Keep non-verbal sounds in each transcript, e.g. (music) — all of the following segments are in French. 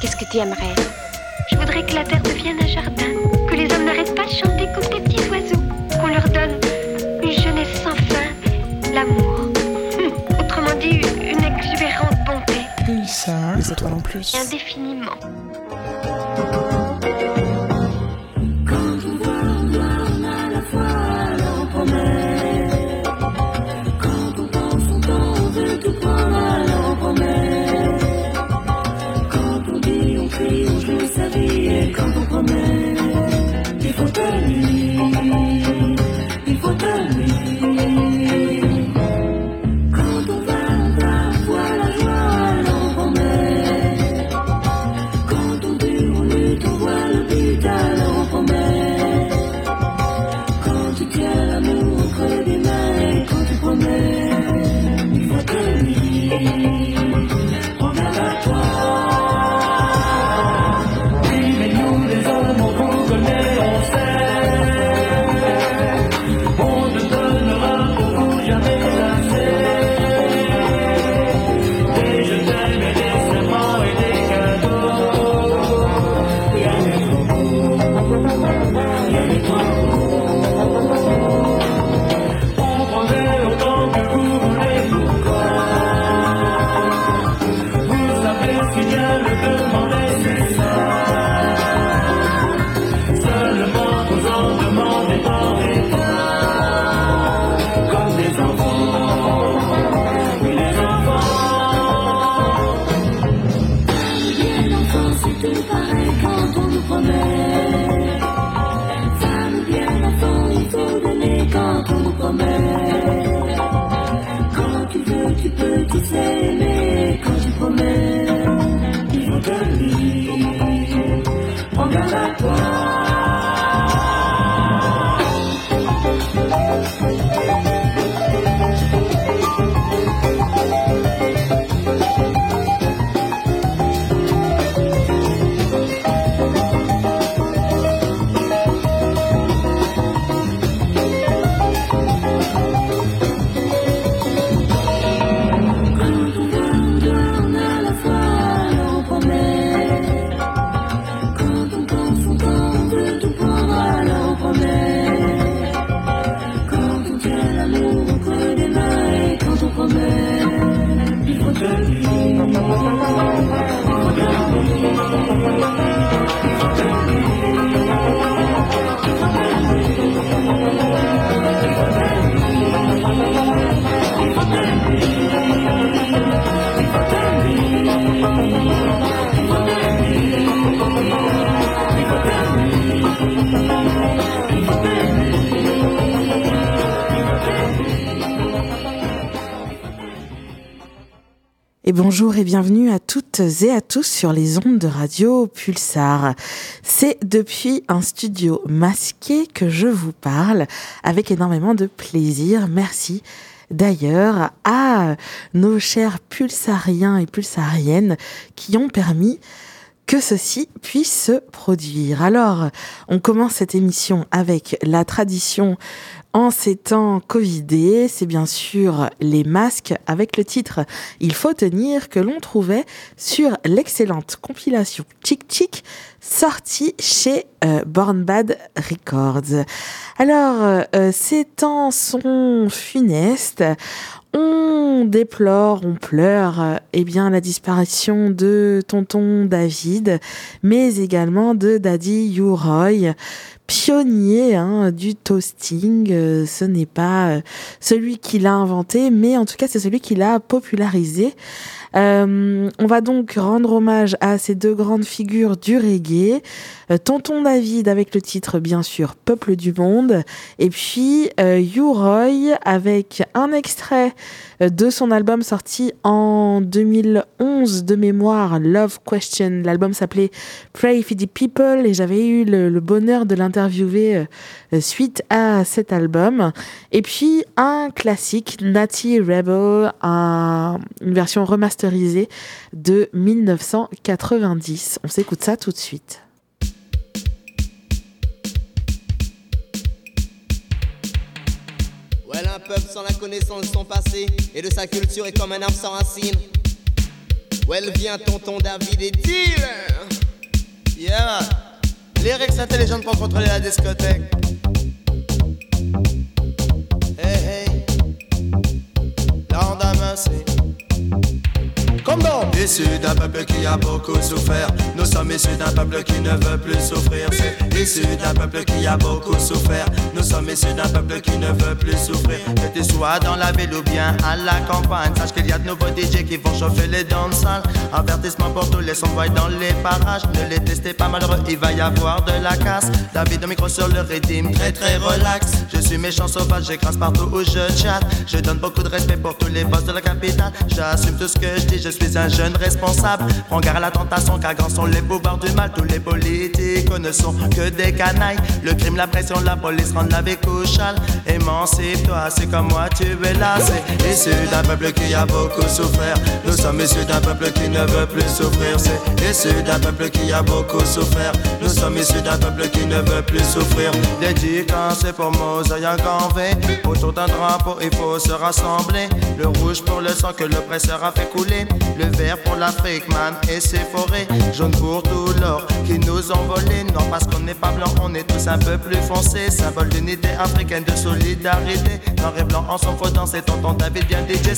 Qu'est-ce que tu aimerais? Je voudrais que la terre devienne un jardin, que les hommes n'arrêtent pas de chanter comme des petits oiseaux, qu'on leur donne une jeunesse sans fin, l'amour. Hum, autrement dit, une exubérante bonté. Pulsar. Les étoiles en plus. Indéfiniment. government. Bonjour et bienvenue à toutes et à tous sur les ondes de radio Pulsar. C'est depuis un studio masqué que je vous parle avec énormément de plaisir. Merci d'ailleurs à nos chers pulsariens et pulsariennes qui ont permis que ceci puisse se produire. Alors, on commence cette émission avec la tradition en ces temps Covidés, c'est bien sûr les masques avec le titre Il faut tenir que l'on trouvait sur l'excellente compilation Chic Chic sortie chez euh, Born Bad Records. Alors, euh, ces temps sont funestes. On déplore, on pleure, eh bien, la disparition de tonton David, mais également de Daddy Uroy, pionnier hein, du toasting. Euh, ce n'est pas euh, celui qui l'a inventé, mais en tout cas c'est celui qui l'a popularisé. Euh, on va donc rendre hommage à ces deux grandes figures du reggae. Euh, Tonton David avec le titre bien sûr Peuple du Monde. Et puis euh, Roy avec un extrait euh, de son album sorti en 2011 de mémoire, Love Question. L'album s'appelait Pray for the People et j'avais eu le, bonheur de l'interviewer suite à cet album. Et puis un classique, Natty Rebel, une version remasterisée de 1990. On s'écoute ça tout de suite. un peuple sans la connaissance de son passé et de sa culture est comme un arbre sans racines. Well, vient tonton David et dealer. Yeah. Lyrics intelligentes pour contrôler la discothèque. Hey, hey. L'endemain, c'est. Comme d'un peuple qui a beaucoup souffert. Nous sommes issus d'un peuple qui ne veut plus souffrir. C'est issu d'un peuple qui a beaucoup souffert. Nous sommes issus d'un peuple qui ne veut plus souffrir. Que tu sois dans la ville ou bien à la campagne Sache qu'il y a de nouveaux DJ qui vont chauffer les danses Avertissement pour tous les sonboys dans les parages. Ne les testez pas malheureux, il va y avoir de la casse. David au micro sur le rythme, très très relax. Je suis méchant sauvage, j'écrase partout où je chatte. Je donne beaucoup de respect pour tous les boss de la capitale. J'assume tout ce que je dis, je suis un jeune responsable. Prends garde à la tentation, car grands sont les pouvoirs du mal. Tous les politiques ne sont que des canailles. Le crime, la pression, la police rendent la vie couchale. Émancipe-toi, c'est comme moi, tu es là. C'est issu d'un peuple qui a beaucoup souffert. Nous sommes issus d'un peuple qui ne veut plus souffrir. C'est issu d'un peuple qui a beaucoup souffert. Nous sommes issus d'un peuple qui ne veut plus souffrir. Dédicacé pour Mosaï V Autour d'un drapeau, il faut se rassembler. Le rouge pour le sang que le presseur a fait couler. Le vert pour l'Afrique, man, et ses forêts. Jaune pour tout l'or qui nous ont volé. Non, parce qu'on n'est pas blanc, on est tous un peu plus foncé. Symbole d'unité africaine, de solidarité. Noir et blanc en son faux c'est tonton David bien DJ.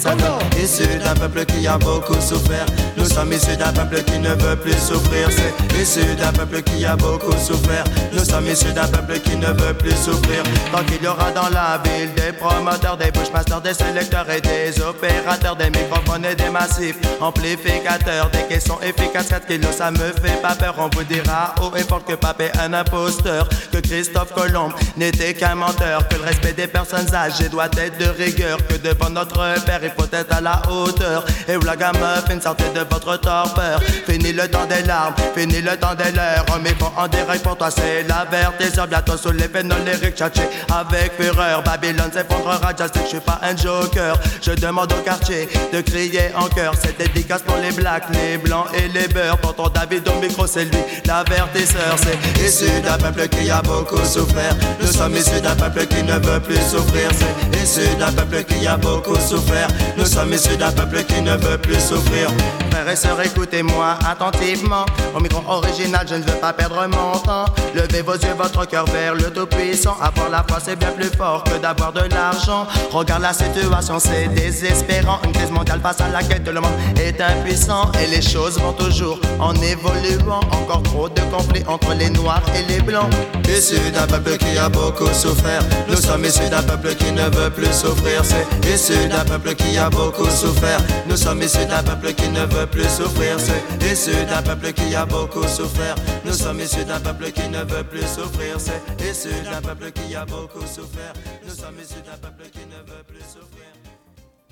Issu d'un peuple qui a beaucoup souffert. Nous sommes issus d'un peuple qui ne veut plus souffrir. C'est issu d'un peuple qui a beaucoup souffert. Nous sommes issus d'un peuple qui ne veut plus souffrir. Tant qu'il y aura dans la ville des promoteurs, des bushmasters, des sélecteurs et des opérateurs, des microphones et des massifs amplificateur, des caissons efficaces, 4 kilos, ça me fait pas peur. On vous dira haut et fort que Pape est un imposteur, que Christophe Colomb n'était qu'un menteur, que le respect des personnes âgées doit être de rigueur, que devant notre père il faut être à la hauteur. Et où la gamme une sortez de votre torpeur. Fini le temps des larmes, fini le temps des leurs. On met en direct pour toi, c'est l'avertisseur. Bientôt sous les pénoles, les tchatché avec fureur. Babylone s'effondrera, just que je suis pas un joker. Je demande au quartier de crier en cœur. Dédicace pour les blacks, les blancs et les beurs. Pourtant David au micro, c'est lui, l'avertisseur. C'est issu d'un peuple qui a beaucoup souffert. Nous sommes issus d'un peuple qui ne veut plus souffrir. C'est issu d'un peuple qui a beaucoup souffert. Nous sommes issus d'un peuple qui ne veut plus souffrir. Frères et sœurs, écoutez-moi attentivement. Au micro original, je ne veux pas perdre mon temps. Levez vos yeux, votre cœur vers le Tout-Puissant. Avoir la foi, c'est bien plus fort que d'avoir de l'argent. Regarde la situation, c'est désespérant. Une crise mondiale face à laquelle tout le monde est impuissant et les choses vont toujours en évoluant. Encore trop de conflits entre les noirs et les blancs. Issu d'un peuple qui a beaucoup souffert, nous sommes issus d'un peuple qui ne veut plus souffrir. C'est issu d'un peuple qui a beaucoup souffert, nous sommes issus d'un peuple qui ne veut plus souffrir. C'est issu d'un peuple qui a beaucoup souffert, nous sommes issus d'un peuple qui ne veut plus souffrir. C'est issu d'un peuple qui a beaucoup souffert, nous sommes issus d'un peuple qui ne veut plus.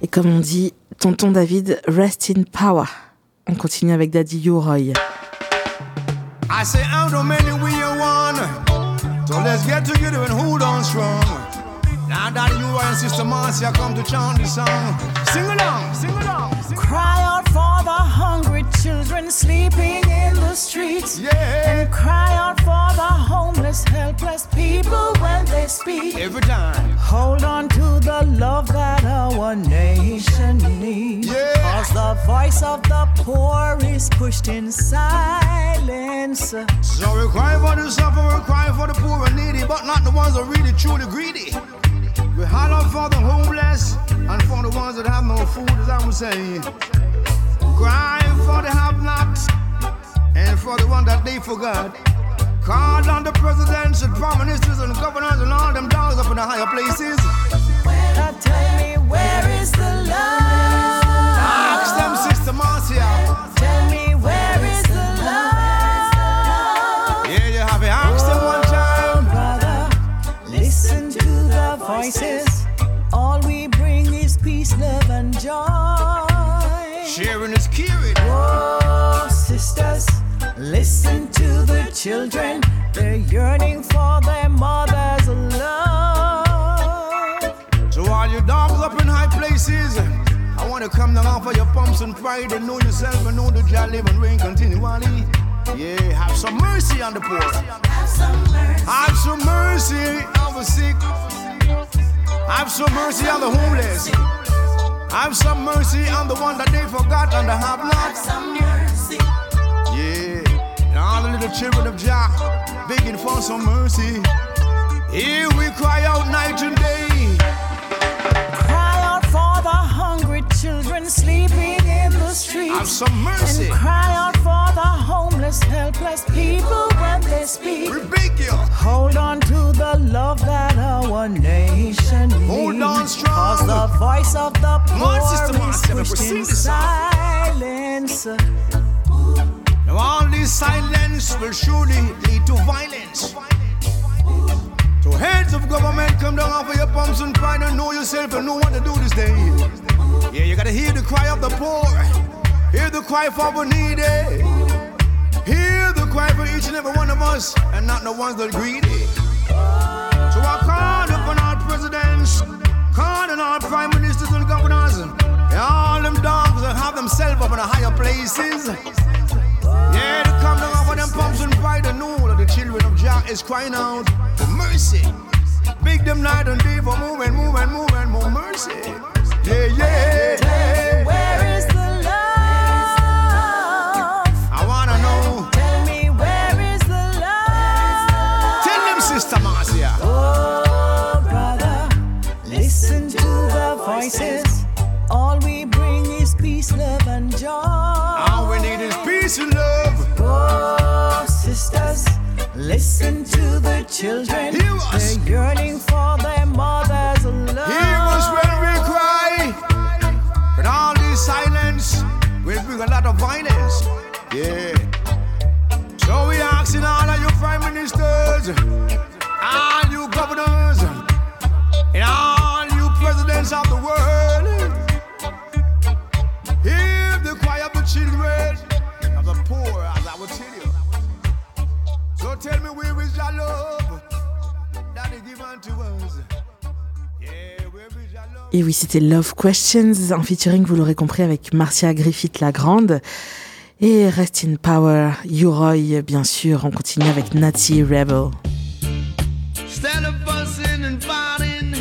Et comme on dit, tonton David, rest in power. On continue avec Daddy Roy. I say, how many we are one? So let's get together and hold on strong. Now that you and Sister Marcia come to chant this song, sing along, sing along. Sing Cry out for the hungry children sleeping in the streets. Yeah. And cry out for the homeless, helpless people when they speak. Every time. Hold on to the love that our nation needs. Yeah. Cause the voice of the poor is pushed in silence. So we cry for the suffering, we cry for the poor and needy, but not the ones that are really truly greedy. We holler for the homeless and for the ones that have no food, as I was saying. Cry for the have-nots and for the one that they forgot. Call on the presidents and prime ministers and governors and all them dogs up in the higher places. Now tell me where is the love? Ask them, Sister Marcia. Tell me where is the love? Yeah, you have to ask them one time. brother. Listen to the voices. All we bring is peace, love, and joy. Sharing listen to the children. They're yearning for their mother's love. So all you dogs up in high places, I want to come down for your pumps and pride and know yourself and know that you live and reign continually. Yeah, have some mercy on the poor. Have some mercy. Have some mercy on the sick. Have some mercy on the homeless. Have some mercy on the one that they forgot and they have not. All the little children of Jah begging for some mercy. Here we cry out night and day. Cry out for the hungry children sleeping in the streets. Have some mercy. And cry out for the homeless, helpless people when they speak. We beg you. Hold on to the love that our nation needs. Hold on strong. Cause the voice of the on, poor is pushed in silence. Now all this silence will surely lead to violence. So heads of government come down off of your pumps and try to know yourself and know what to do this day. Yeah, you gotta hear the cry of the poor. Hear the cry for the needy. Hear the cry for each and every one of us and not the ones that are greedy. So I call upon our presidents, calling our prime ministers and governors, and all them dogs that have themselves up in the higher places. Yeah, they come down of them pumps and fight and know that the children of Jah is crying out for mercy. Big them night and day for moving, moving, moving, more mercy. Yeah, yeah, yeah. Where is the love? I wanna know. Tell me where is the love? Tell them, Sister Marcia. Oh, brother, listen to the voices. Listen to the children. Hear us. They're yearning for their mother's love. Hear us when we cry. But all this silence will bring a lot of violence. Yeah. So we asking all of you prime ministers, all you governors, and all you presidents of the world. Hear the cry of the children, of the poor, as I will tell you. Tell me where is your love? That is given to us? Et oui, c'était Love Questions, un featuring, vous l'aurez compris, avec Marcia Griffith la Grande. Et Rest in Power, U-Roy, bien sûr. On continue avec Natty Rebel. Instead of fussing and fighting,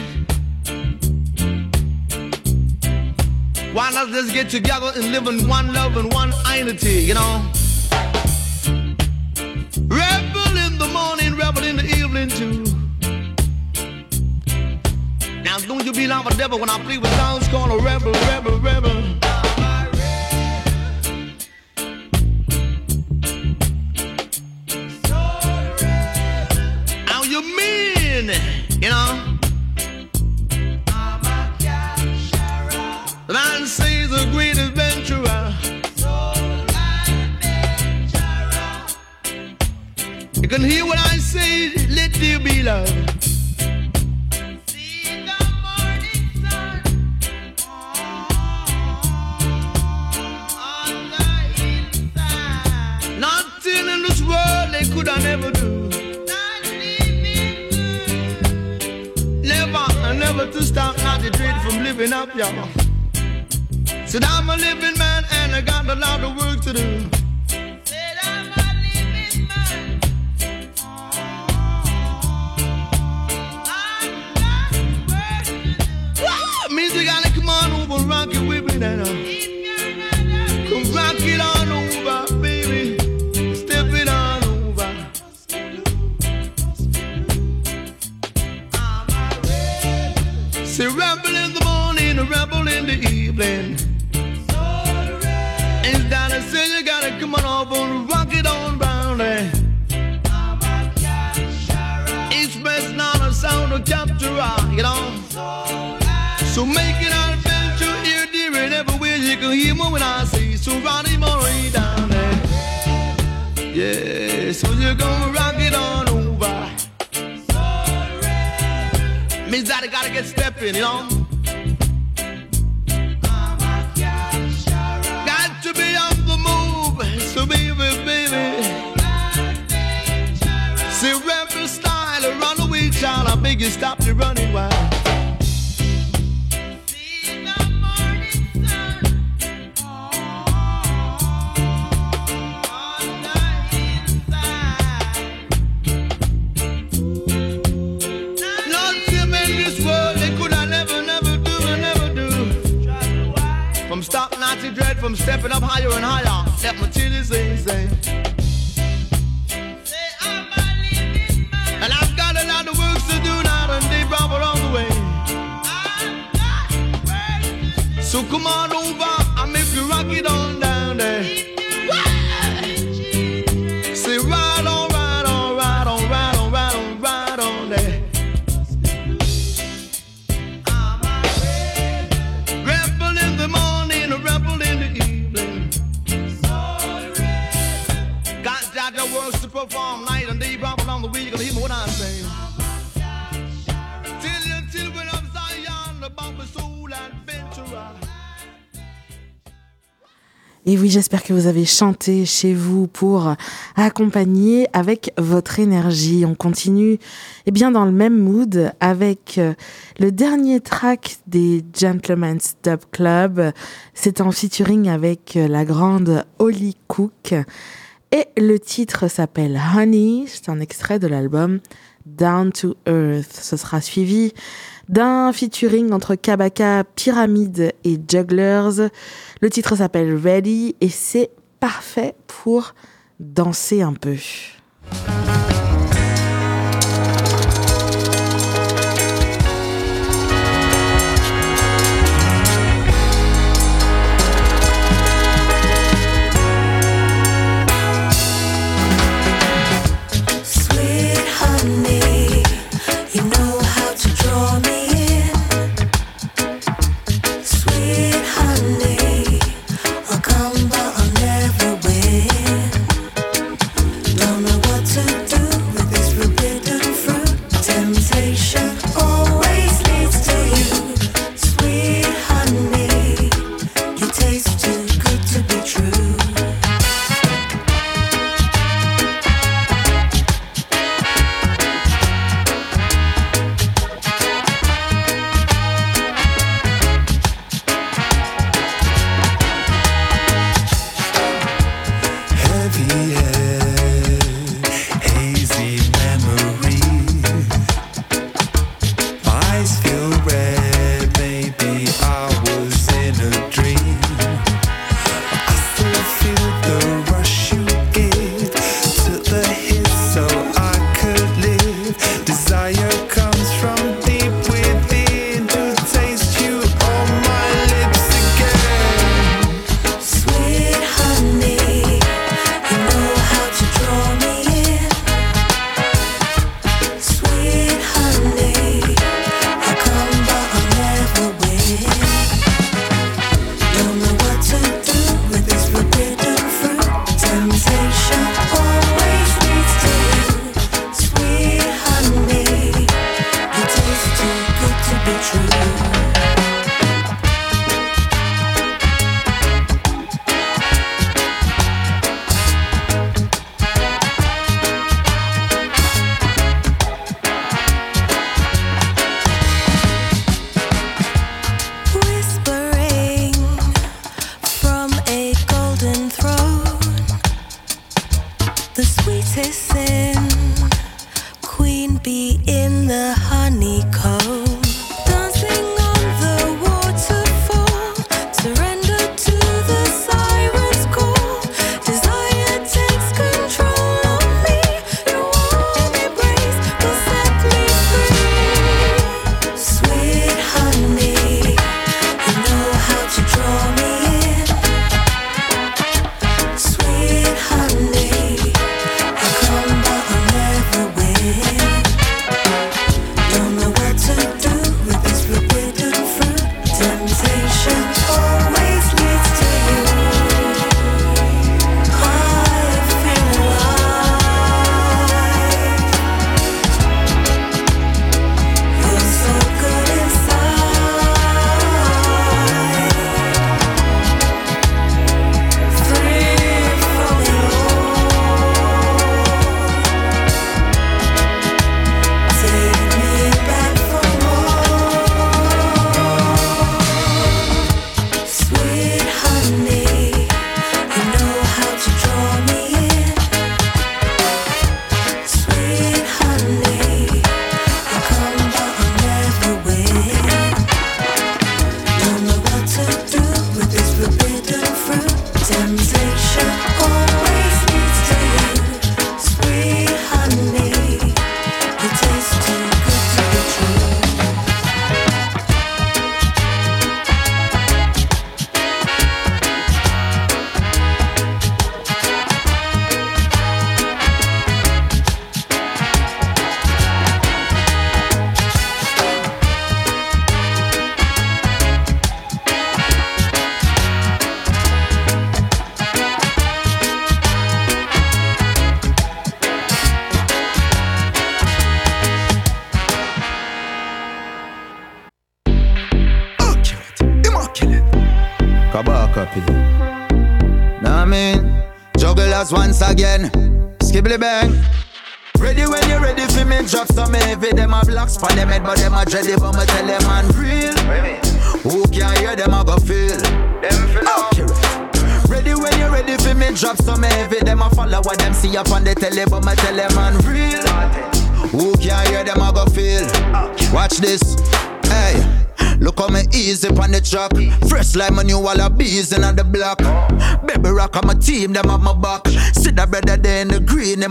why not just get together and live in one love and one unity, you know? Evening too. Now don't you be like a devil when I play with sounds called a rebel, rebel, rebel. How you mean, you know? You can hear what I say, let there be love. Nothing in this world they could I never do. Never, never to stop, not to dread from living up, y'all. Said I'm a living man and I got a lot of work to do. Rock it with me now. Come rock it on over, baby. Step it over. In the morning, in the evening. You gotta come on over and rock it on. Each best not sound you know. So make it you can hear me when I say so. Ronnie Murray down there. Yeah, so you're gonna rock it on over. Means that I gotta get stepping, you know. Got to be on the move, so baby, baby. See rebel style, a runaway child. I beg you, stop your running wild. I'm stepping up higher and higher. Step material is easy. J'espère que vous avez chanté chez vous pour accompagner avec votre énergie. On continue eh bien dans le même mood avec euh, le dernier track des Gentleman's Dub Club. C'est en featuring avec euh, la grande Holly Cook et le titre s'appelle Honey, c'est un extrait de l'album Down to Earth. Ce sera suivi d'un featuring entre Kabaka, Pyramide et Jugglers. Le titre s'appelle Ready et c'est parfait pour danser un peu.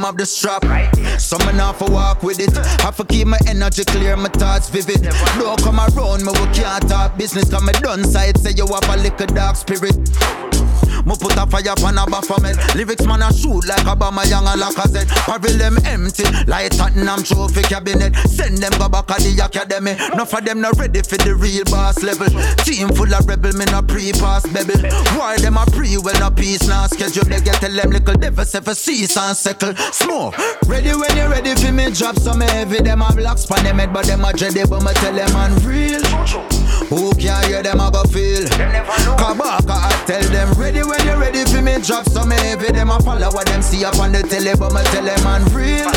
Have the strap. Man off for walk with it. Have to keep my energy clear, my thoughts vivid. Don't come around me, we can't talk business. Cause me done side, say you have a little dark spirit. Me put a fire pan a baphomet Lyrics man a shoot like a Obama Young and Lacazette. Parvel them empty like Tottenham trophy cabinet. Send them go back at the academy. Enough of them not ready for the real boss level. Team full of rebel, me no pre-pass baby Why them a pre, well no peace now schedule They get tell them little devil say for cease and settle. Smoke, ready when you ready for me drop some heavy. Them a blocks pan them head but them a dready But me tell them man real Who can hear them a go feel Kabaka I tell them ready when you're ready for me drop some heavy. Them a follow what them see up on the telly But me tell them man real.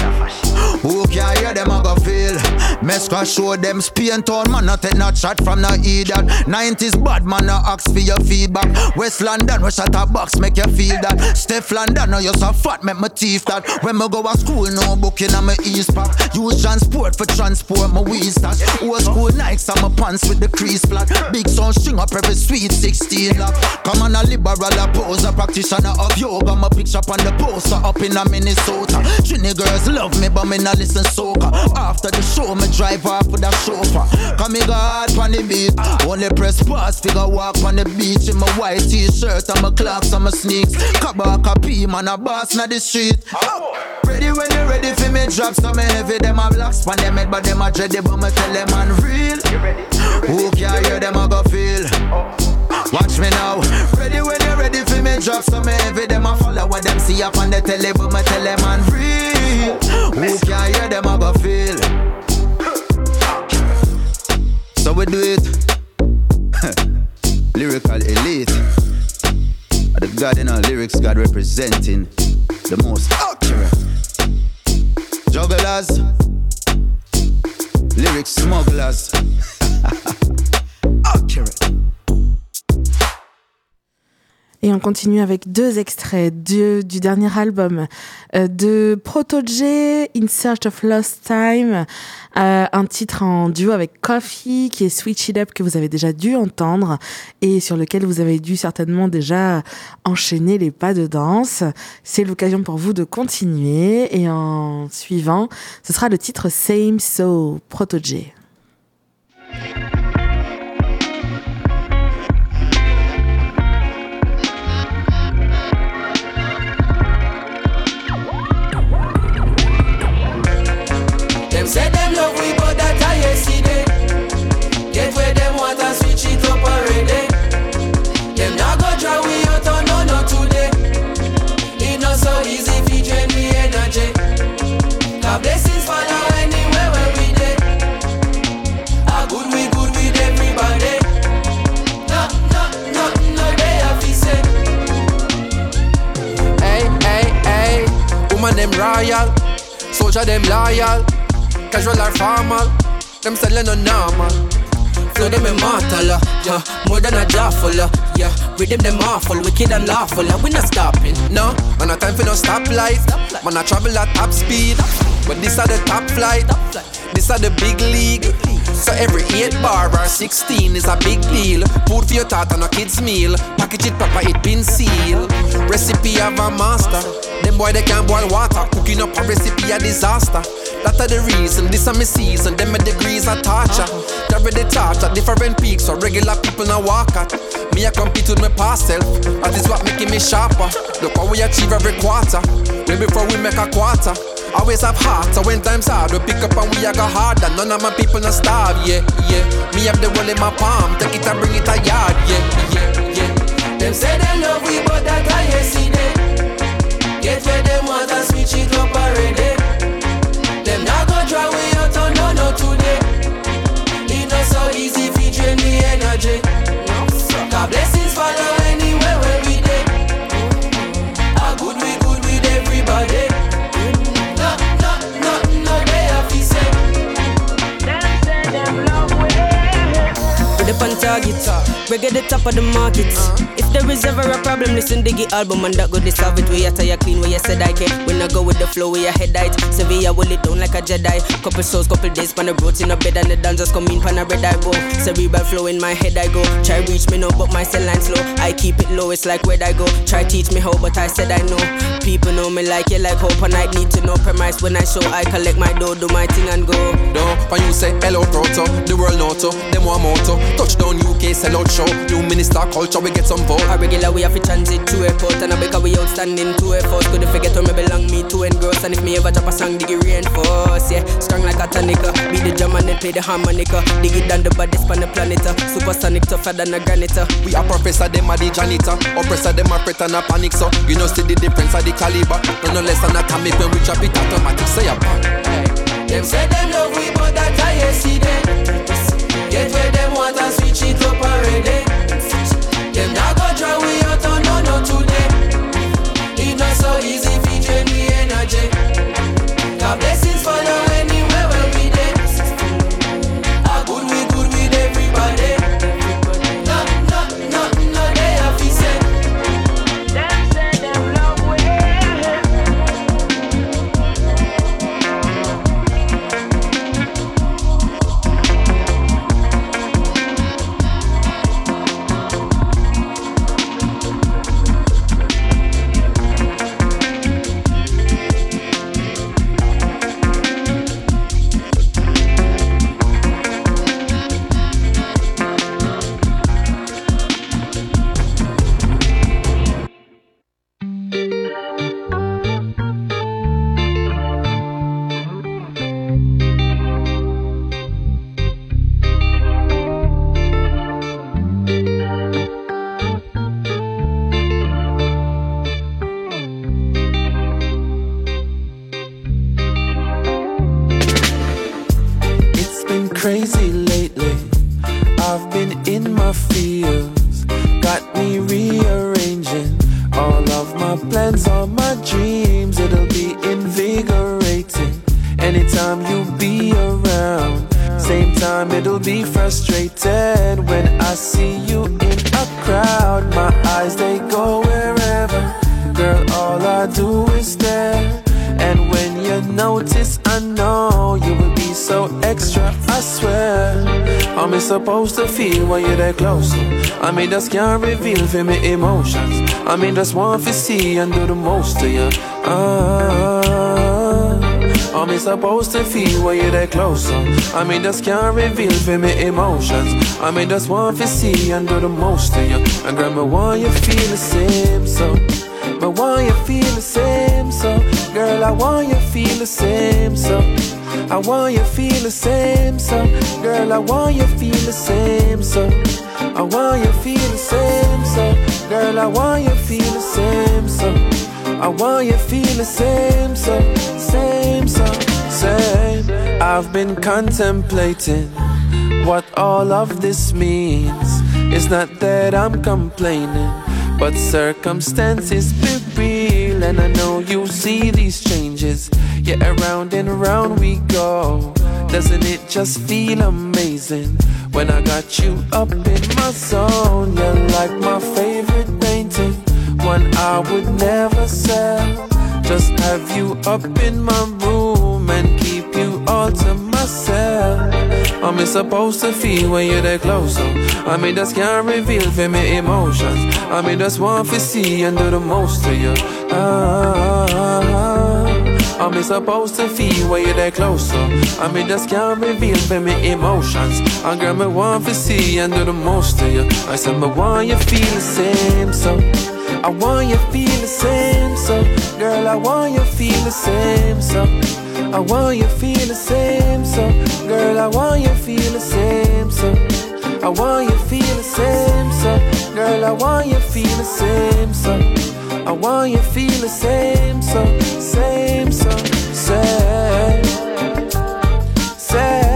Who can hear them a go feel Mesca show them Spain town man not take no shot from no idiot 90s bad man no ask for your feedback. West London we shot a box make you feel that. Steph London no you so fat make my teeth that. When me go to school no booking on my east pack Use transport for transport my weed stash Old school Nikes on my pants with the crease flat Big sound string up every sweet 16 lock Come on a liberal a poser practitioner of yoga. My picture on the poster up in a Minnesota. Trini girls love me but me not listen soca After the show me drive off with a chauffeur. Come me go on the beat. Only press pause figure walk on the beach In my white t-shirt and my clocks and my sneaks. Kabaka P man a boss na the street Ready when you ready for me. Drop some heavy Them a blocks pan them head but them a dready But me tell them man real you ready? Who can hear them a go feel? Watch me now. Ready when you ready for me. Drop some heavy Them a follow what them see up on the telly But me tell them man real Who can hear them a go feel? So we do it. (laughs) Lyrical elite. The God in our lyrics God representing The most Jugglers. Lyric smugglers. (laughs) Accurate Et on continue avec deux extraits du dernier album euh, de Protoje, In Search of Lost Time, euh, un titre en duo avec Coffee qui est Switch It Up que vous avez déjà dû entendre et sur lequel vous avez dû certainement déjà enchaîner les pas de danse. C'est l'occasion pour vous de continuer et en suivant, ce sera le titre Same So. Them woman them royal, soldier them loyal, casual or formal, them selling no normal. Flow them immortal, uh, yeah, more than a jawful, uh, yeah. Rhythm them them awful, wicked and lawful, uh, we not stopping, no. Man, no time for no stoplight, man, I travel at top speed, but this are the top flight, this are the big league. So every 8 bar or 16 is a big deal. Food for your thought on a kid's meal. Package it proper, it been sealed. Recipe of a master. Them boy they can't boil water. Cooking up a recipe a disaster. That the reason, this are my season. Them my degrees are torture. Carry the torch at different peaks, so regular people now walk at. Me I compete with my past self. That is what making me sharper. Look how we achieve every quarter. Way before we make a quarter. Always have heart, so when times hard, we pick up and we a go harder. None of my people not starve, yeah, yeah. Me have the world in my palm, take it and bring it a yard, yeah, yeah, yeah. Them say them love we, but that I yesterday. Get where them want and switch it up already. Them not gonna draw we out on no no today. It not so easy if you drain the energy. God blessings follow anywhere where we day. How good we good with everybody. Up on target, We get the top of the market. There is ever a problem, listen Diggy album and that go to solve it. We are tired clean where you said I can. When I go with the flow, where your head height. Sevilla will it down like a Jedi. Couple souls, couple days, pan the roads in a bed and the dancers come in pan a red I go. Cerebral flow in my head I go. Try reach me no, but my cell line slow. I keep it low, it's like where I go. Try teach me how, but I said I know. People know me like you like hope and I need to know premise when I show. I collect my dough, do my thing and go. No, when you say hello proto, the world know to, oh, them want moto. Oh. Touchdown UK, sell out show. New minister culture, we get some vote. A regular we have to transit to airport and I because we outstanding to effort. Could forget where me belong, me to engross. And if me ever drop a song, dig it reinforce. Yeah, strong like a tonica. Be the drum and then play the harmonica. Dig it down the baddest on the planet. uh. Supersonic tougher than a granite. uh. We are professor, them are the janitor. Oppressor, them are fret and a panic, so you know see the difference of the caliber. No, no less than a atomic when we drop it automatic. Say a bang. Them say them love we, but that I yesterday. Get where them want and switch frustrated when I see you in a crowd. My eyes they go wherever, girl. All I do is stare. And when you notice, I know you will be so extra, I swear. Me supposed to feel when you're that close? I mean, just can't reveal for me emotions. I mean, just want to see and do the most to you. Me supposed to feel when you're that close? I mean, just can't reveal for me emotions. I mean, just want to see and do the most to you. And grandma, want you feel the same, so. But want you feel the same, so girl, I want you feel the same, so I want you feel the same, so girl, I want you feel the same, so I want you feel the same, so girl, I want you feel the same, so I want you feel the same, so same, same. I've been contemplating what all of this means. It's not that I'm complaining. But circumstances be real, and I know you see these changes. Yeah, around and around we go. Doesn't it just feel amazing when I got you up in my zone? You're like my favorite painting, one I would never sell. Just have you up in my all to myself. I'm supposed to feel when you're that close. I mean, just can't reveal for me emotions. I mean, just want to see and do the most to you. Ah, I'm supposed to feel when you're that close. I mean, just can't reveal for me emotions. I girl, me want to see and do the most to you. I said, me want you feel the same. So I want you feel the same. So girl, I want you feel the same. So. I want you feel the same, so girl, I want you feel the same, so. I want you feel the same, so girl, I want you feel the same, so. I want you feel the same, so same, so same, same,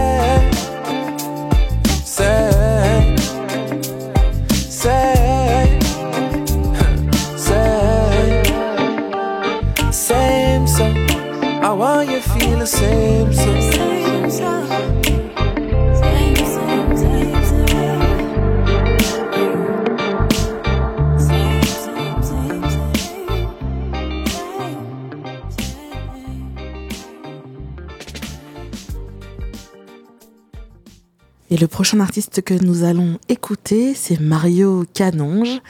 Et le prochain artiste que nous allons écouter, c'est Mario Canonge,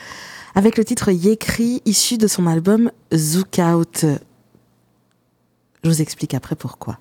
avec le titre Yécri, issu de son album Zookout. Je vous explique après pourquoi.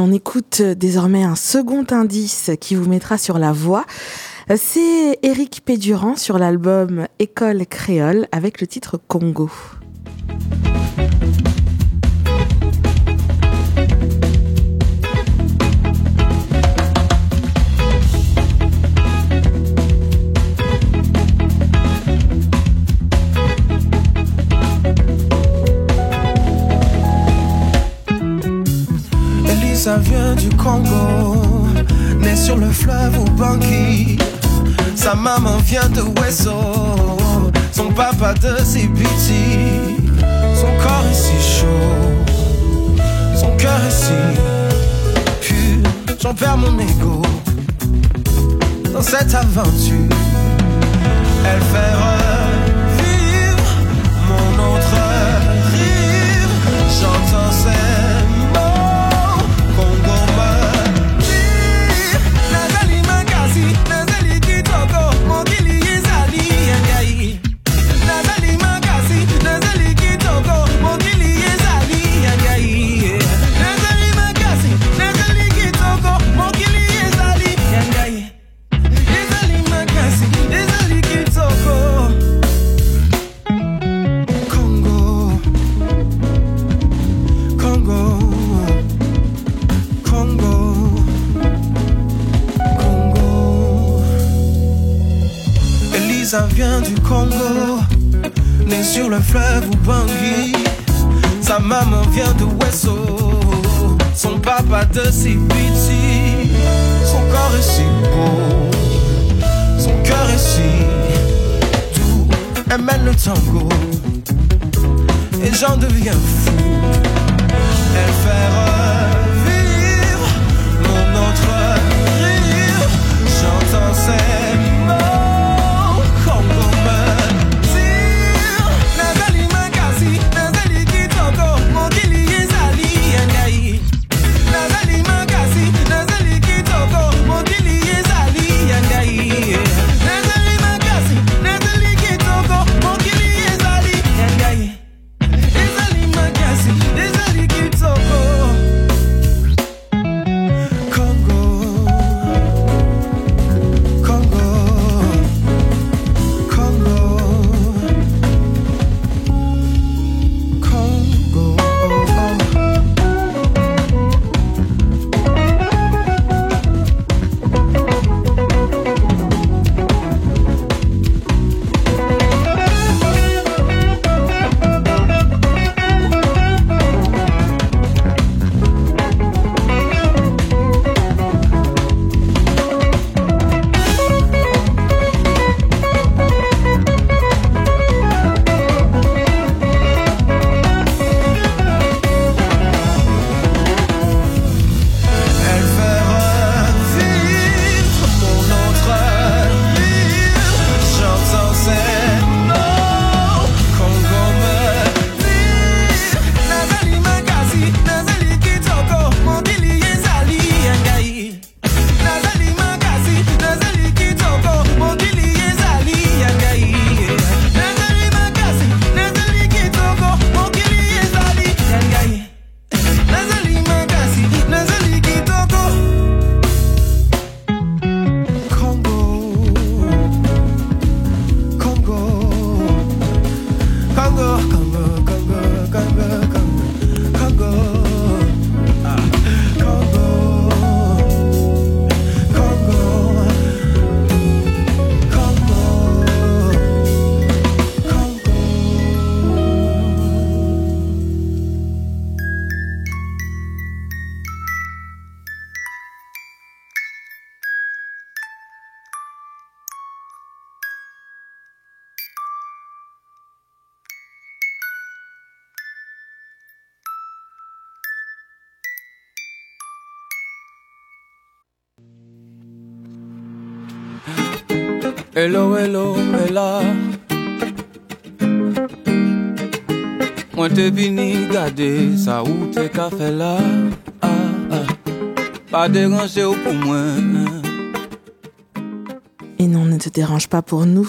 On écoute désormais un second indice qui vous mettra sur la voie. C'est Eric Pédurand sur l'album École créole avec le titre Congo. Sa maman vient de Wesso, son papa de Zibiti. Son corps est si chaud, son cœur est si pur. J'en perds mon ego dans cette aventure. Elle fait revivre mon autre rire. J'entends ses fleuve Ubangi. Sa maman vient de Wesso, son papa de Sibiti. Son corps est si beau, son cœur est si doux. Elle mène le tango, et j'en deviens fou. Elle fait Hello, hello, Bella. Moi te vini gade sa ou te ka fe la ah, ah. Pa derange ou pou mwen Et non, ne te dérange pas pour nous.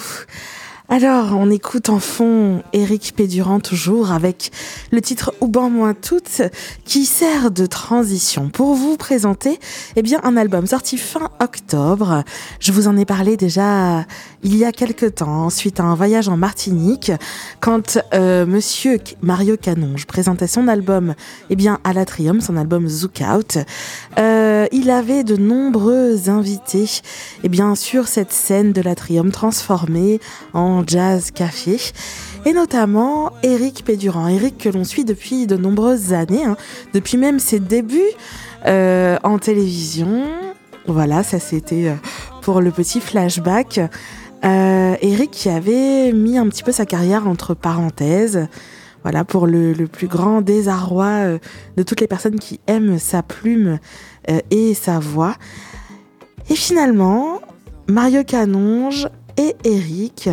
Alors, on écoute en fond Eric Pédurant toujours avec le titre Ouban moins toutes qui sert de transition pour vous présenter eh bien un album sorti fin octobre. Je vous en ai parlé déjà il y a quelque temps suite à un voyage en Martinique quand euh, monsieur Mario Canonge présentait son album eh bien à l'Atrium, son album Zook Out. Euh, il avait de nombreux invités eh bien sur cette scène de l'Atrium transformée en jazz café et notamment Eric Pédurand. Eric que l'on suit depuis de nombreuses années, hein, depuis même ses débuts euh, en télévision. Voilà, ça c'était euh, pour le petit flashback. Euh, Eric qui avait mis un petit peu sa carrière entre parenthèses. Voilà, pour le, plus grand désarroi euh, de toutes les personnes qui aiment sa plume euh, et sa voix. Et finalement, Mario Canonge et Eric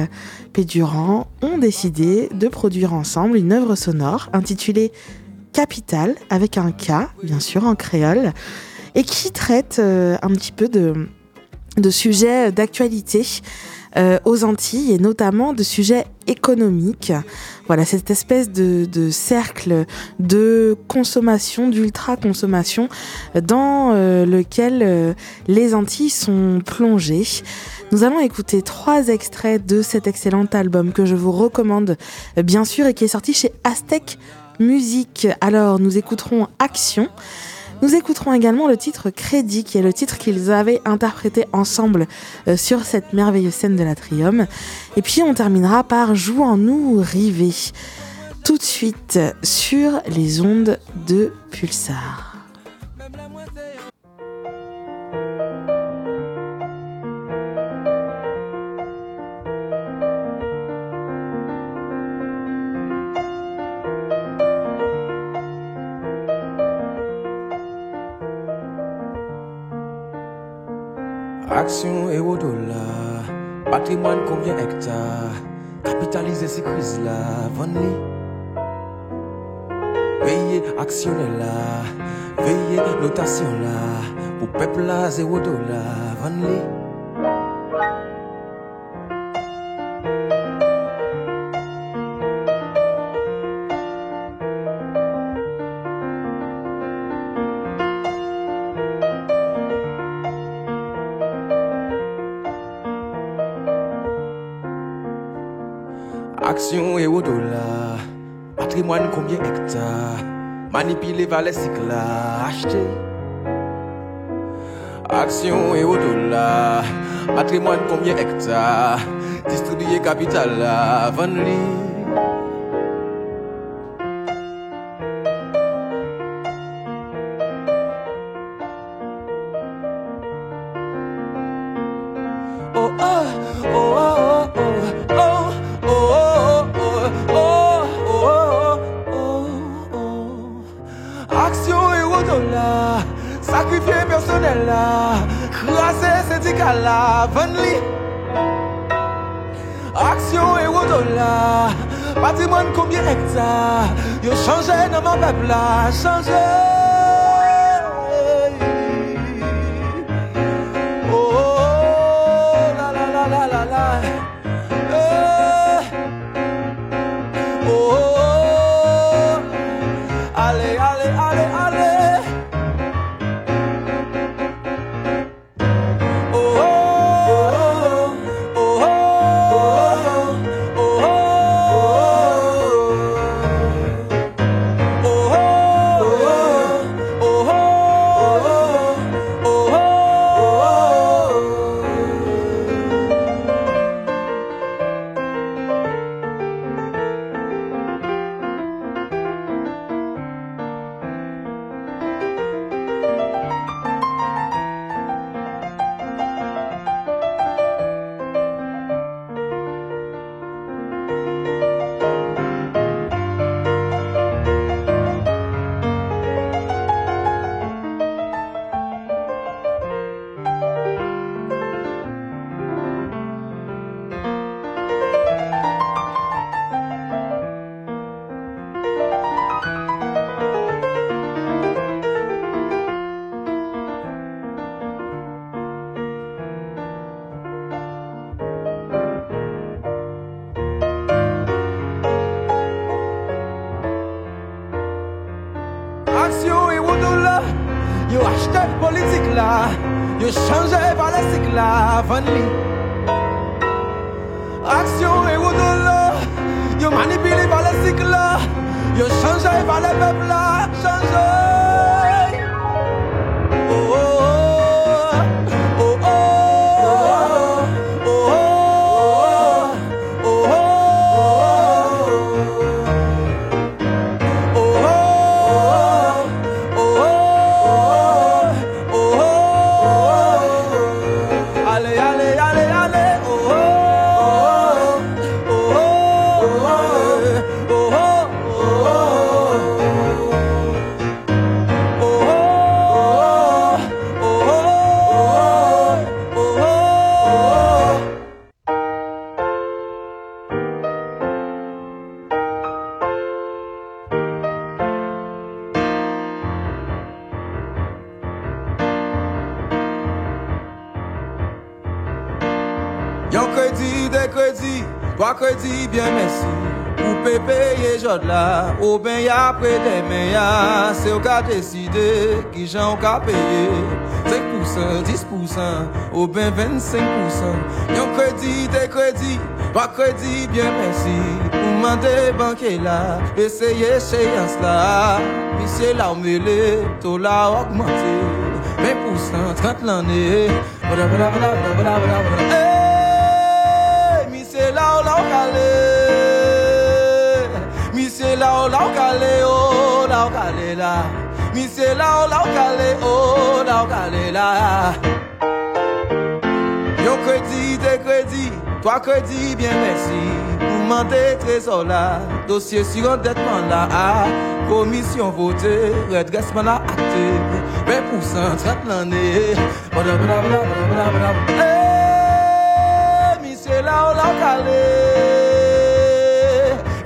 Pédurand ont décidé de produire ensemble une œuvre sonore intitulée Capital, avec un K, bien sûr, en créole, et qui traite euh, un petit peu de, de sujets d'actualité euh, aux Antilles et notamment de sujets économiques. Voilà, cette espèce de, de cercle de consommation, d'ultra-consommation dans euh, lequel euh, les Antilles sont plongées. Nous allons écouter trois extraits de cet excellent album que je vous recommande euh, bien sûr et qui est sorti chez Aztec Music. Alors nous écouterons Action. Nous écouterons également le titre Crédit, qui est le titre qu'ils avaient interprété ensemble euh, sur cette merveilleuse scène de l'Atrium. Et puis on terminera par Jouons-nous rivés, tout de suite sur les ondes de Pulsar. Action et au dollar, patrimoine combien hectares, capitaliser ces crises-là, vendre Veillez actionner là, veillez notation là, pour peuple là, zéro dollar, vendre patrimoine combien hectares? Manipuler valet cycle acheter Action et au dollar Patrimoine combien hectares? Distribuer capital à vendre apre demen ya, se ou ka deside ki jan ou ka peye. 5%, 10%, ou ben 25% Yon kredi, de kredi, pa kredi, bien mersi Ou mande banke la, eseye cheyans la. Misye la ou mele, to la augmente. 20%, 30 l'ane Bada bada bada bada bada bada kale la. Mi se la ou la ou kale ou la ou kale la. Yon kredi, de kredi, toa kredi, bien mersi Mwen de trezor la, dosye sur endetman la Komisyon vote, redresman la akte 20% 30 l'ane Badabadabadabadabadab Badabadabadabadab Mi se la ou la ou kale,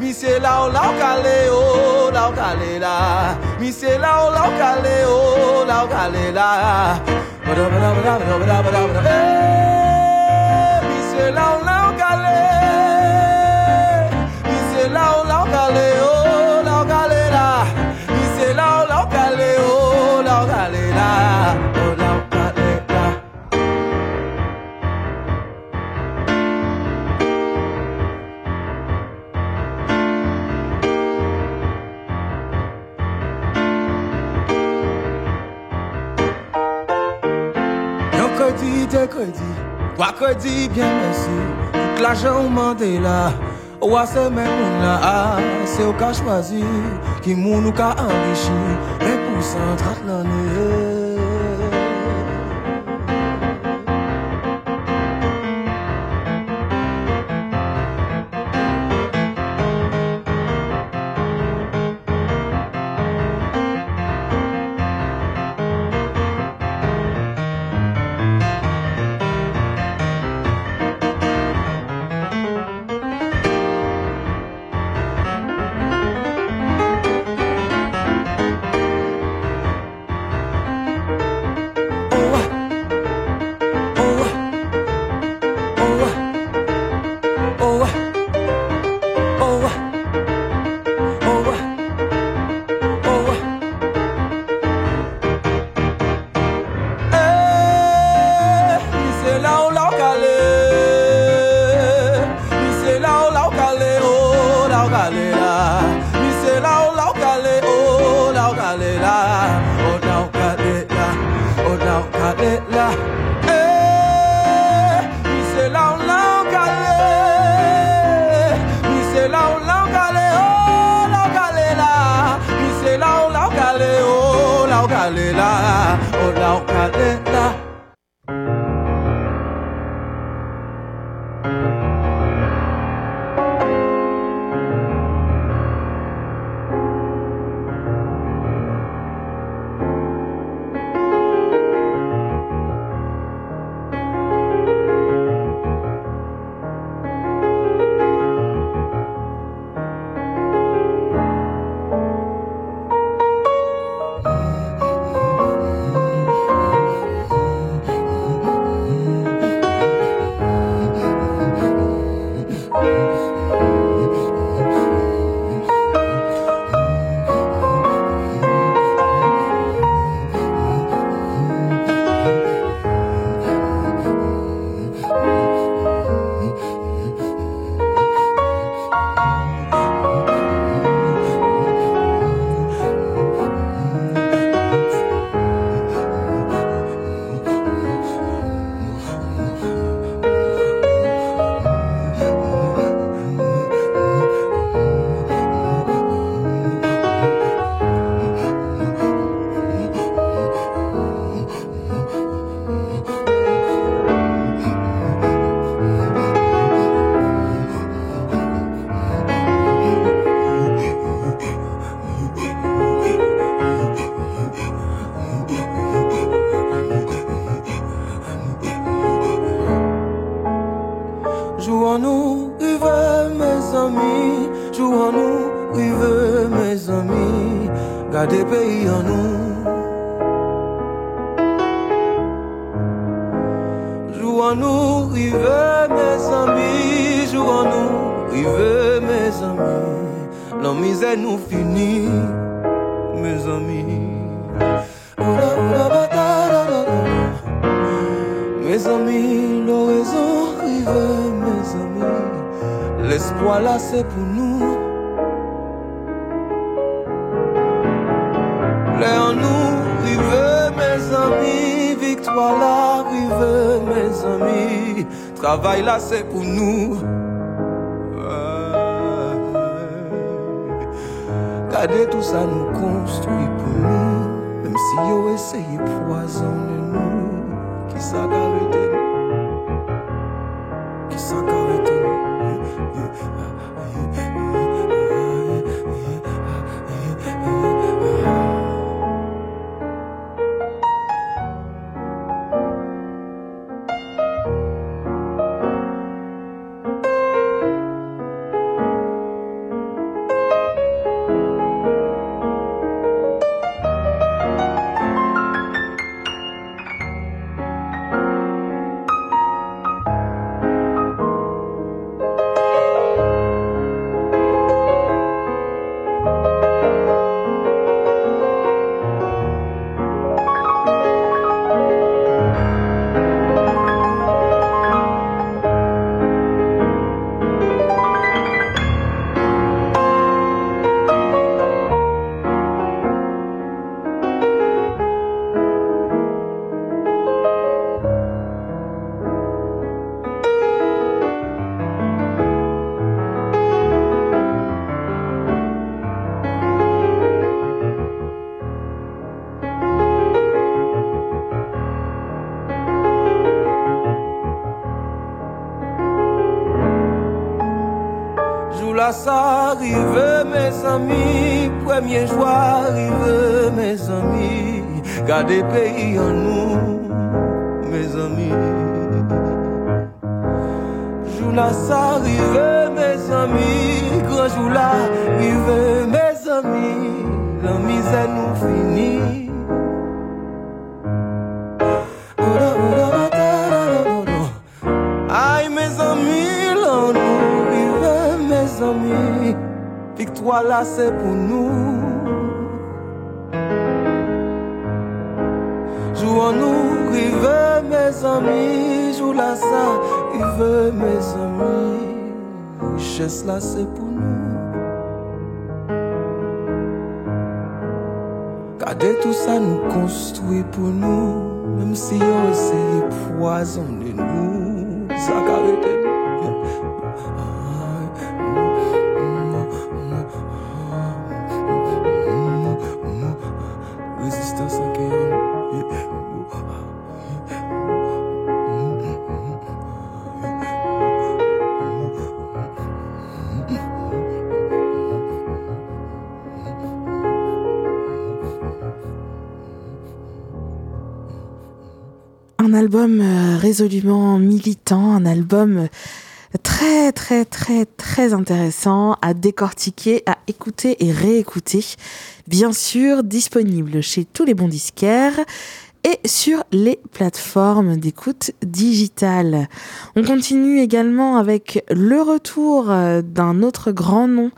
mi se la ou la ou kale, oh. lao la mi se la lao ka o lao ka la ba da ba da ba ba ba ba Wakè kredi bien mèsi, tout l'ajan ou mande la Ou a se men moun la a, se ou ka chwazi Ki moun ou ka anrichi, men pou san trat l'anè premye jwa rive, me zami, gade peyi an nou, me zami. Jou la sa rive, me zami, granjou la rive, me zami, la mize nou fini. C'est pour nous. Joue en nous, rive mes amis. Joue là ça, rive mes amis. Richesse là c'est pour nous. Gardez tout ça nous construit pour nous. Même si on essaye poisonner nous album euh, résolument militant, un album euh, très très très très intéressant à décortiquer, à écouter et réécouter. Bien sûr, disponible chez tous les bons disquaires et sur les plateformes d'écoute digitale. On continue également avec le retour euh, d'un autre grand nom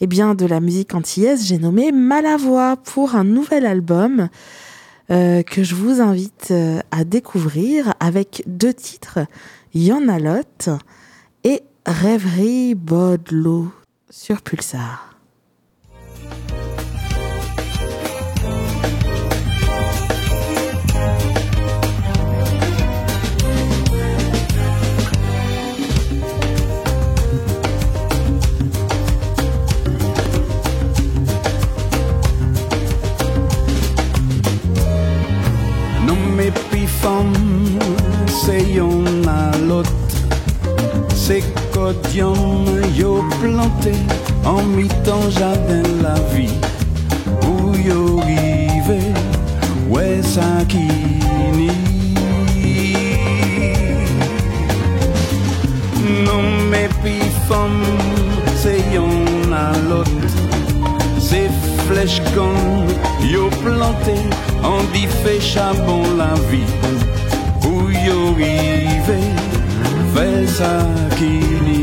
eh bien, de la musique antillaise, j'ai nommé Malavoie pour un nouvel album euh, que je vous invite euh, à découvrir avec deux titres, Yanalotte et Rêverie Bodlo sur Pulsar. Fam se yon a lot Se kodyon yo plante An mi tan jaden la vi Ou yo Wè sa ki ni Non mais pi femme c'est yon à l'autre. C'est flèche comme yo planté An bife chapon la vi Pou yo rive Fè sa ki li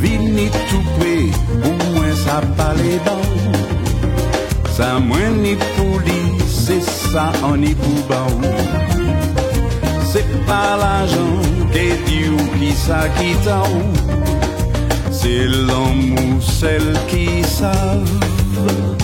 Vini toupe Ou mwen sa pale dan Sa mwen ni pou li Se sa an ni pou ba ou. Se pa la jan Ke di ou ki sa ki ta ou. c'est l'amour, qui savent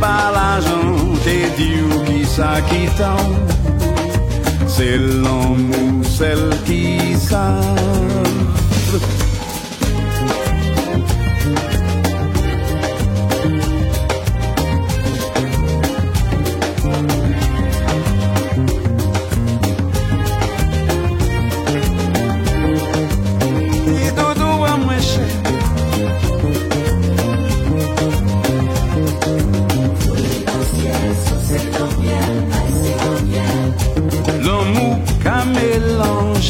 pas l'argent, t'es dit ou qui ça C'est l'homme celle qui savent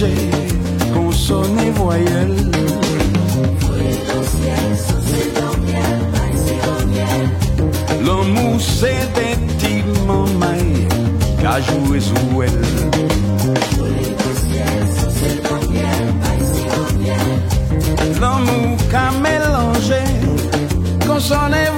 mélangé Consonne et L'amour c'est mamailles Qu'a joué sous elle. L'amour et voyelle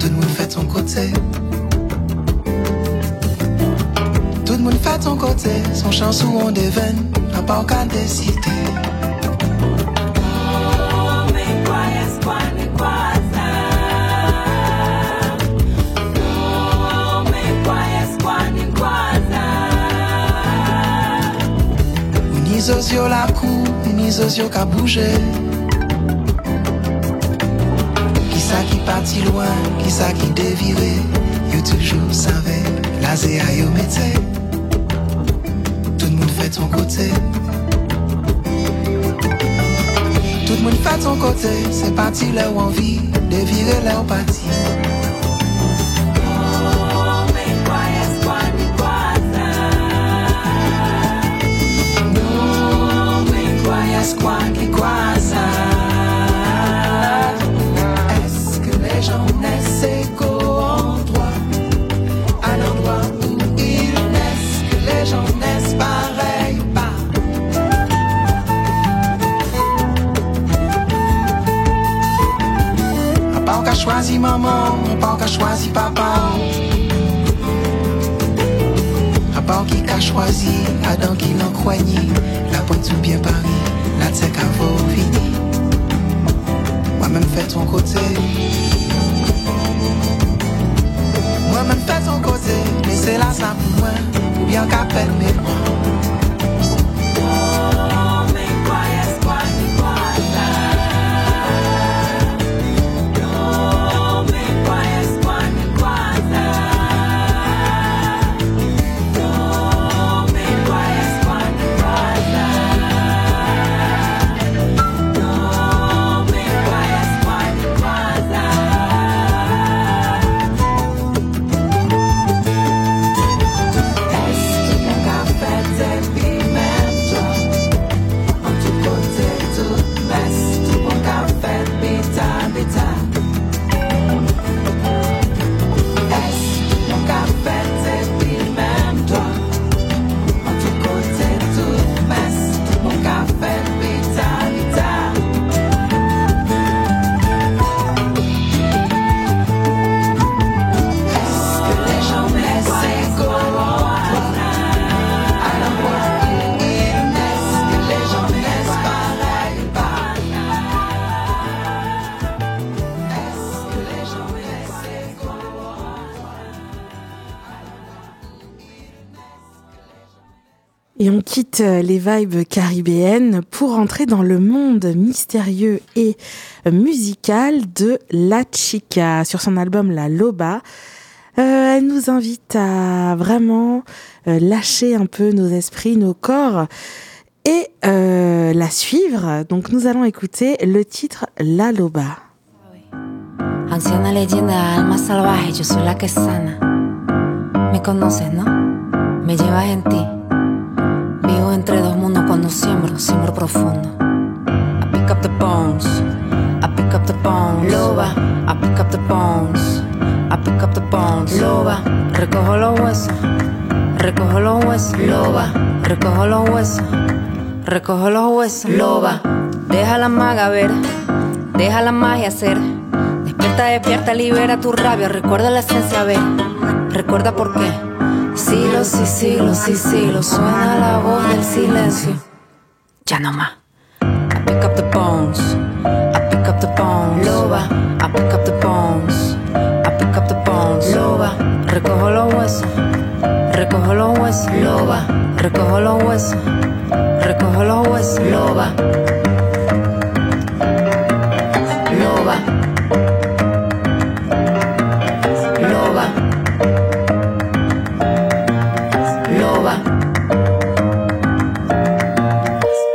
Tout le monde fait son côté. Tout le monde fait son côté, son chance où on part qu'à décider. Unizozio la cou, unizozio ka bougé. Parti loin, qui ça qui déviré, yo toujours savait, la zéa yo mété. Tout monde fait son côté. Tout le monde fait son côté, c'est parti là où on vit, dévirer là où parti. es maman, à part qu'a choisi papa. À part qui qu'a choisi Adam qui l'en croignait, la pointe sous bien Paris la tech avant fini. Moi-même fais ton côté. Moi-même fais ton côté. Laissez la ça pour moi. Ou bien qu'à peine mes moi. Quitte les vibes caribéennes pour entrer dans le monde mystérieux et musical de La Chica. Sur son album La Loba, euh, elle nous invite à vraiment euh, lâcher un peu nos esprits, nos corps et euh, la suivre. Donc nous allons écouter le titre La Loba. Vivo entre dos mundos cuando siembro, siembro profundo. I pick up the bones, I pick up the bones. Loba, I pick up the bones, I pick up the bones. Loba, recojo los huesos, recojo los huesos. Loba, recojo los huesos, recojo los huesos. Loba, deja la maga ver, deja la magia ser. Despierta, despierta, libera tu rabia, recuerda la esencia, ve, recuerda por qué. Siglos y siglos y siglos suena la voz del silencio. Ya no más. I pick up the bones, I pick up the bones. Loba, I pick up the bones, I pick up the bones. Loba, recojo los huesos, recojo los huesos. Loba, recojo los huesos, recojo los huesos. Loba.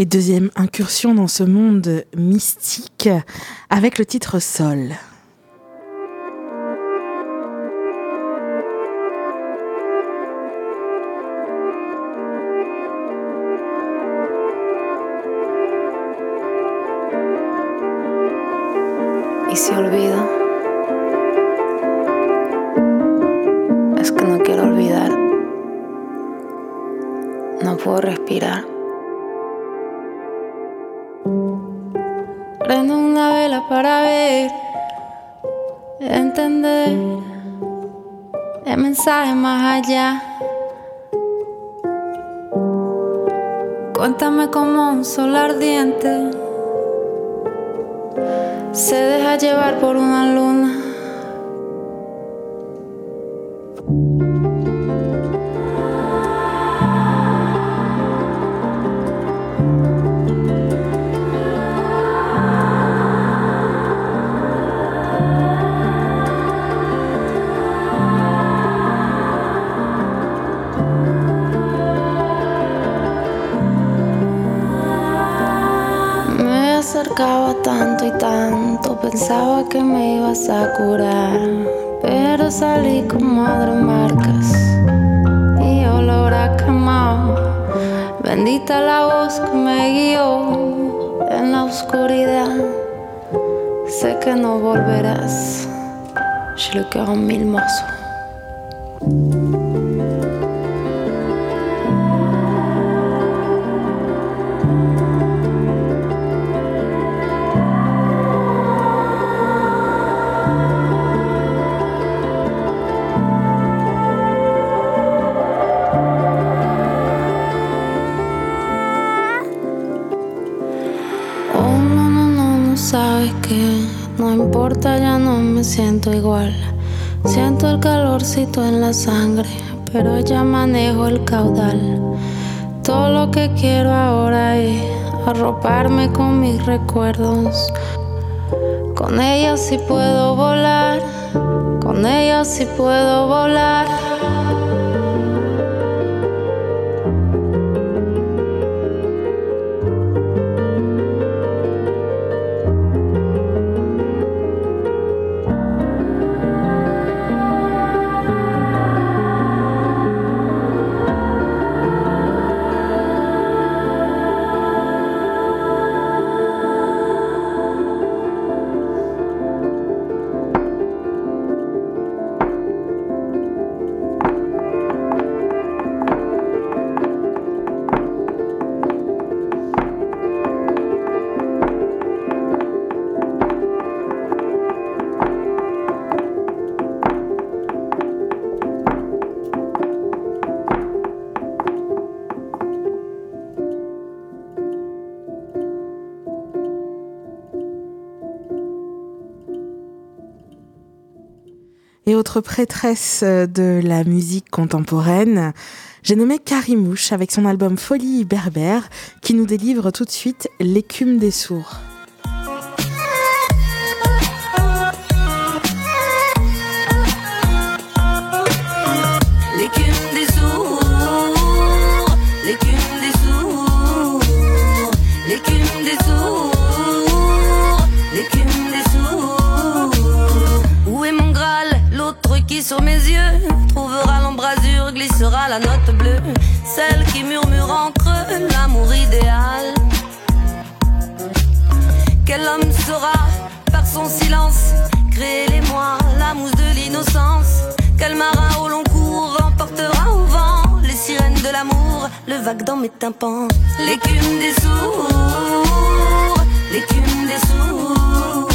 Et deuxième incursion dans ce monde mystique avec le titre Sol. se deja llevar por un sangre, pero ella manejó el caudal. Todo lo que quiero ahora es arroparme con mis recuerdos. Con ella sí puedo volar, con ella sí puedo volar. Prêtresse euh, de la musique contemporaine, j'ai nommé Karimouche avec son album Folie berbère qui nous délivre tout de suite L'écume des sourds. La note bleue, celle qui murmure en creux l'amour idéal. Quel homme saura, par son silence, créer les mois, la mousse de l'innocence? Quel marin au long cours emportera au vent les sirènes de l'amour, le vague dans mes tympans? L'écume des sourds, l'écume des sourds,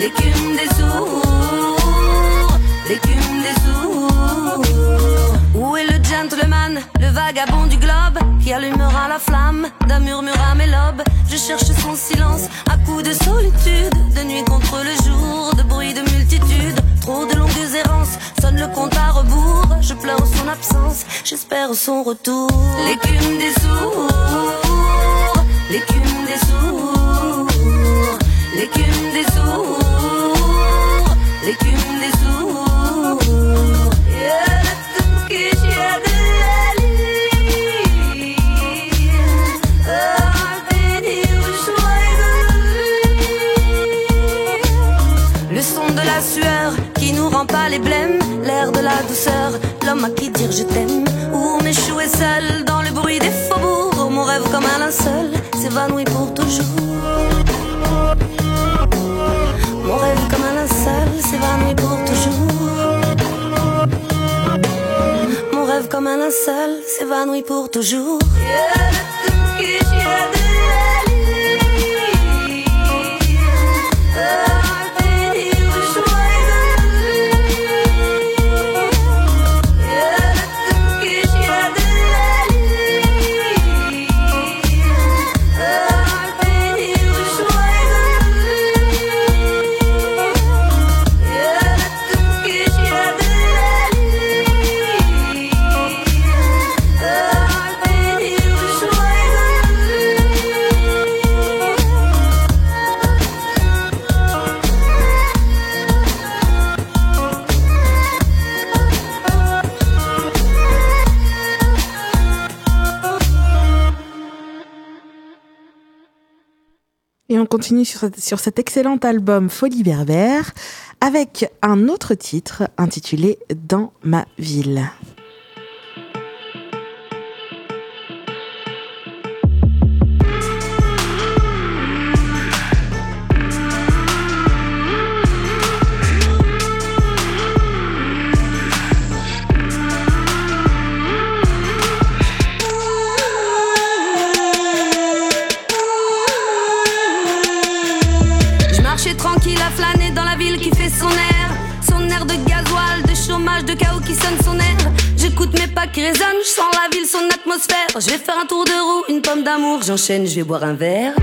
l'écume des sourds, l'écume le vagabond du globe qui allumera la flamme d'un murmure à mes lobes Je cherche son silence à coups de solitude, de nuit contre le jour, de bruit de multitude. Trop de longues errances, sonne le compte à rebours. Je pleure son absence, j'espère son retour. L'écume des sourds, l'écume des sourds, l'écume des sourds, l'écume l'air de la douceur, l'homme à qui dire je t'aime, où m'échouer seul dans le bruit des faubourgs, mon rêve comme un linceul s'évanouit pour toujours. Mon rêve comme un linceul s'évanouit pour toujours. Mon rêve comme un linceul s'évanouit pour toujours. Continue sur, sur cet excellent album Folie berbère avec un autre titre intitulé Dans ma ville. qui résonne, je sens la ville, son atmosphère. Je vais faire un tour de roue, une pomme d'amour, j'enchaîne, je vais boire un verre.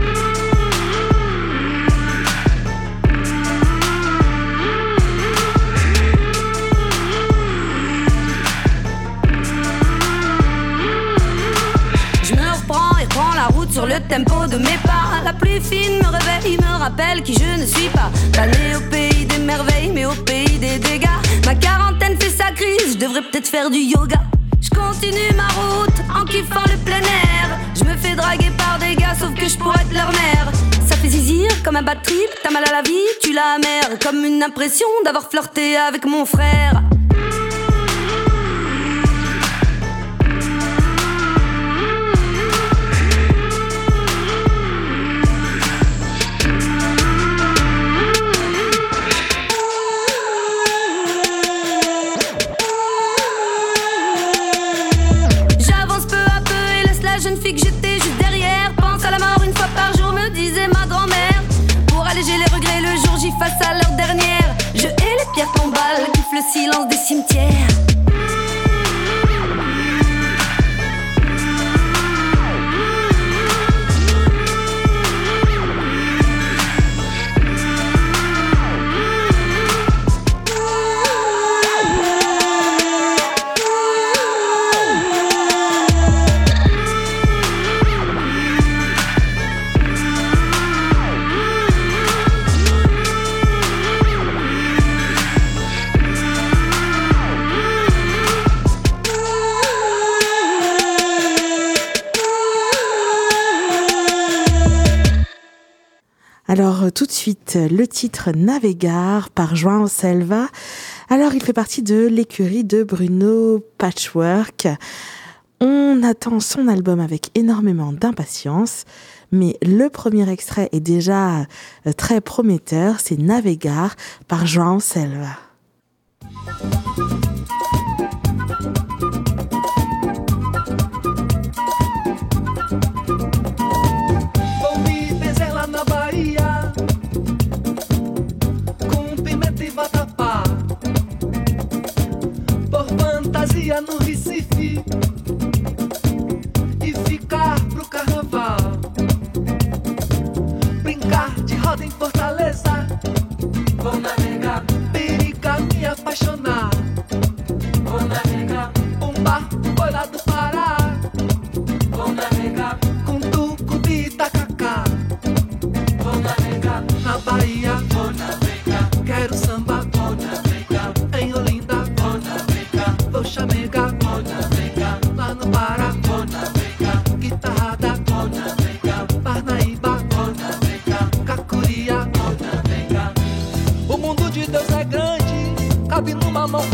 J'me reprends et prends la route sur le tempo de mes pas. La pluie fine me réveille, me rappelle qui je ne suis pas. Pas au pays des merveilles, mais au pays des dégâts. Ma quarantaine fait sa crise, je devrais peut-être faire du yoga. Je continue ma route en kiffant le plein air. Je me fais draguer par des gars, sauf que je pourrais être leur mère. Ça fait zizir comme un bad trip, t'as mal à la vie, tu la mère. Comme une impression d'avoir flirté avec mon frère. Silence des cimetières. Alors euh, tout de suite, euh, le titre Navegar par João Selva. Alors il fait partie de l'écurie de Bruno Patchwork. On attend son album avec énormément d'impatience, mais le premier extrait est déjà euh, très prometteur, c'est Navegar par João Selva. Fantasia no Recife E ficar pro carnaval. Brincar de roda em Fortaleza. Vou navegar. Periga me apaixonar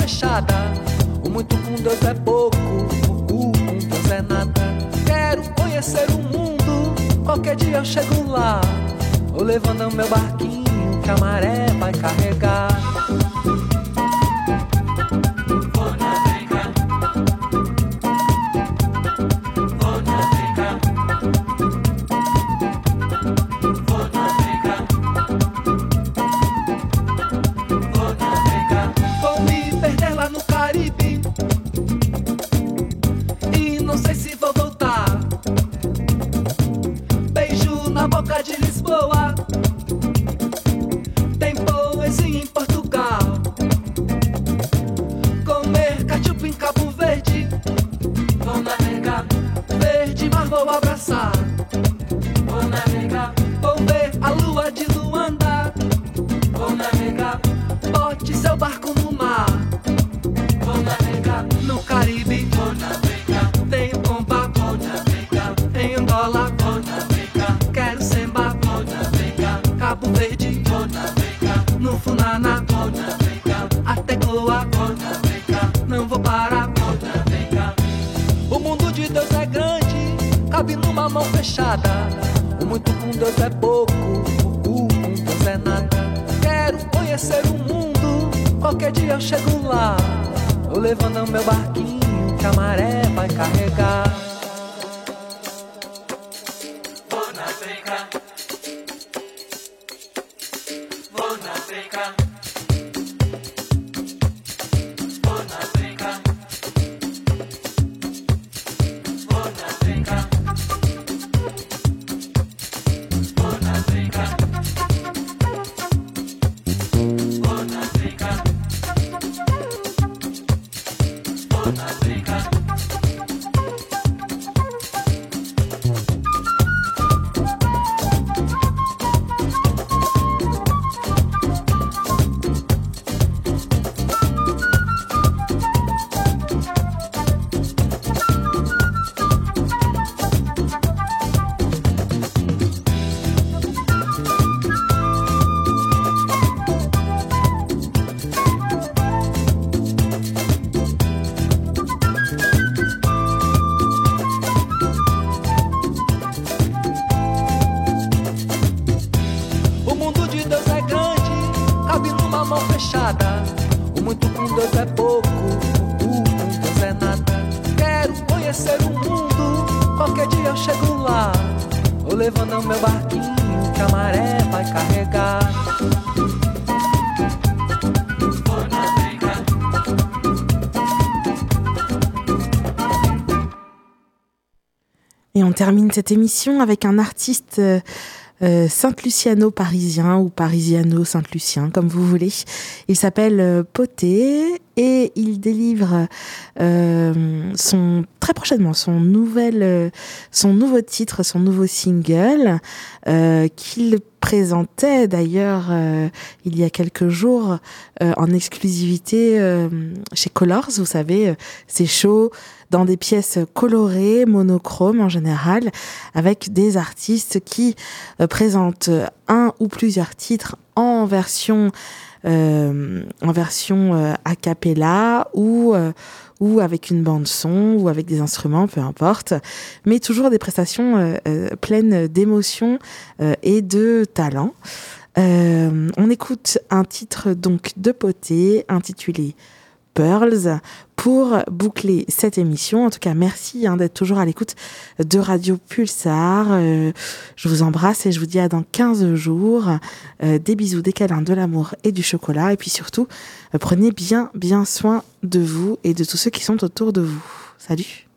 fechada. O muito com Deus é pouco, o cu com Deus é nada. Quero conhecer o mundo, qualquer dia eu chego lá. Vou levando meu barquinho que a maré vai carregar. Mão fechada. O muito com Deus é pouco, o com Deus é nada. Quero conhecer o mundo, qualquer dia eu chego lá. Levando meu barquinho que a maré vai carregar. Termine cette émission avec un artiste euh, euh, Saint-Luciano parisien ou parisiano-saint-lucien, comme vous voulez. Il s'appelle euh, Poté et il délivre euh, son très prochainement son nouvel euh, son nouveau titre, son nouveau single qu'il présentait d'ailleurs il y a quelques jours en exclusivité chez Colors, vous savez, c'est chaud dans des pièces colorées, monochromes en général, avec des artistes qui euh, présentent un ou plusieurs titres en version euh, en version euh, a cappella ou ou avec une bande son ou avec des instruments, peu importe, mais toujours des prestations pleines d'émotion et de talent. On écoute un titre donc de Poté intitulé Pearls pour boucler cette émission. En tout cas, merci hein, d'être toujours à l'écoute de Radio Pulsar. Euh, je vous embrasse et je vous dis à dans 15 jours. Euh, des bisous, des câlins, de l'amour et du chocolat. Et puis surtout, euh, prenez bien, bien soin de vous et de tous ceux qui sont autour de vous. Salut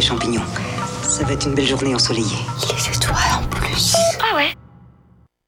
champignons. Ça va être une belle journée ensoleillée.